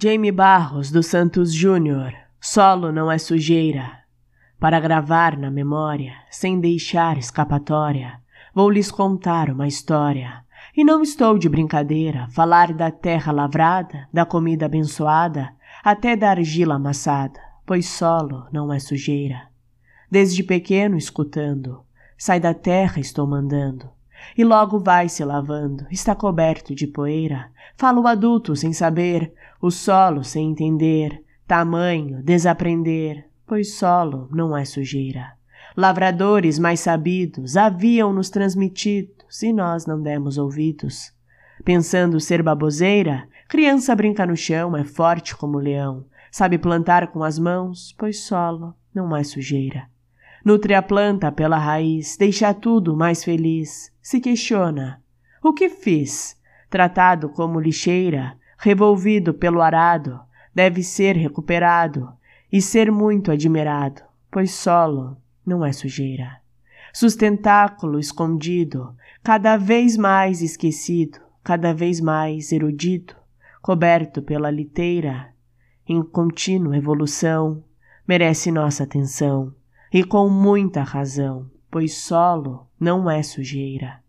Jamie Barros dos Santos Júnior, solo não é sujeira. Para gravar na memória, sem deixar escapatória, vou lhes contar uma história. E não estou de brincadeira, falar da terra lavrada, da comida abençoada, até da argila amassada, pois solo não é sujeira. Desde pequeno escutando, sai da terra estou mandando, e logo vai se lavando, está coberto de poeira. Fala o adulto sem saber, o solo sem entender, tamanho desaprender, pois solo não é sujeira. Lavradores mais sabidos haviam nos transmitido, se nós não demos ouvidos. Pensando ser baboseira, criança brinca no chão, é forte como leão, sabe plantar com as mãos, pois solo não é sujeira. Nutre a planta pela raiz, deixa tudo mais feliz. Se questiona: o que fiz? Tratado como lixeira, revolvido pelo arado, deve ser recuperado e ser muito admirado, pois solo não é sujeira. Sustentáculo escondido, cada vez mais esquecido, cada vez mais erudito, coberto pela liteira, em contínua evolução, merece nossa atenção e com muita razão, pois solo não é sujeira.